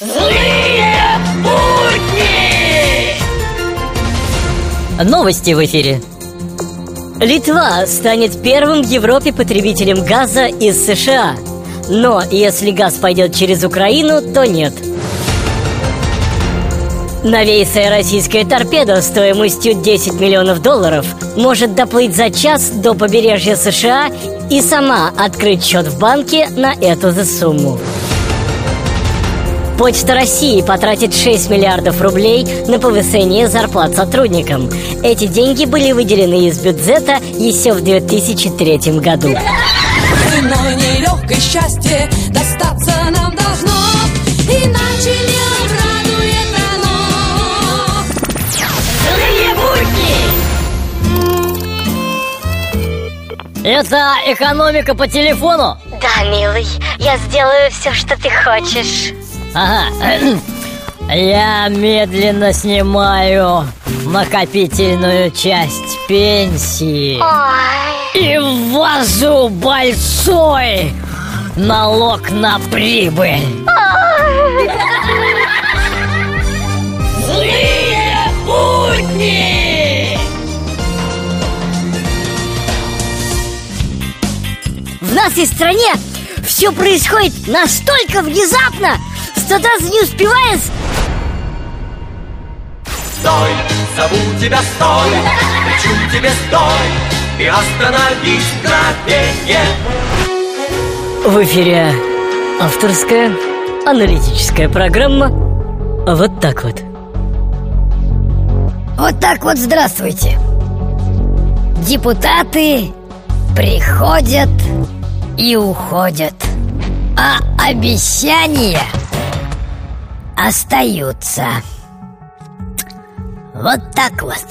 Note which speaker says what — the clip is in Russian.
Speaker 1: Злые будни!
Speaker 2: Новости в эфире. Литва станет первым в Европе потребителем газа из США. Но если газ пойдет через Украину, то нет. Новейшая российская торпеда стоимостью 10 миллионов долларов может доплыть за час до побережья США и сама открыть счет в банке на эту же сумму. Почта России потратит 6 миллиардов рублей на повышение зарплат сотрудникам. Эти деньги были выделены из бюджета еще в 2003 году.
Speaker 3: Счастье достаться нам должно Иначе не!
Speaker 2: Это экономика по телефону?
Speaker 4: Да, милый, я сделаю все, что ты хочешь.
Speaker 2: Ага. Я медленно снимаю накопительную часть пенсии и ввожу большой налог на прибыль.
Speaker 1: Злые будни!
Speaker 2: В нашей стране все происходит настолько внезапно, даже не успеваешь
Speaker 5: Стой, зову тебя, стой, кричу тебе, стой, и остановись мгновенье.
Speaker 2: В эфире авторская аналитическая программа «Вот так вот».
Speaker 6: Вот так вот здравствуйте. Депутаты приходят и уходят, а обещания остаются. Вот так вот.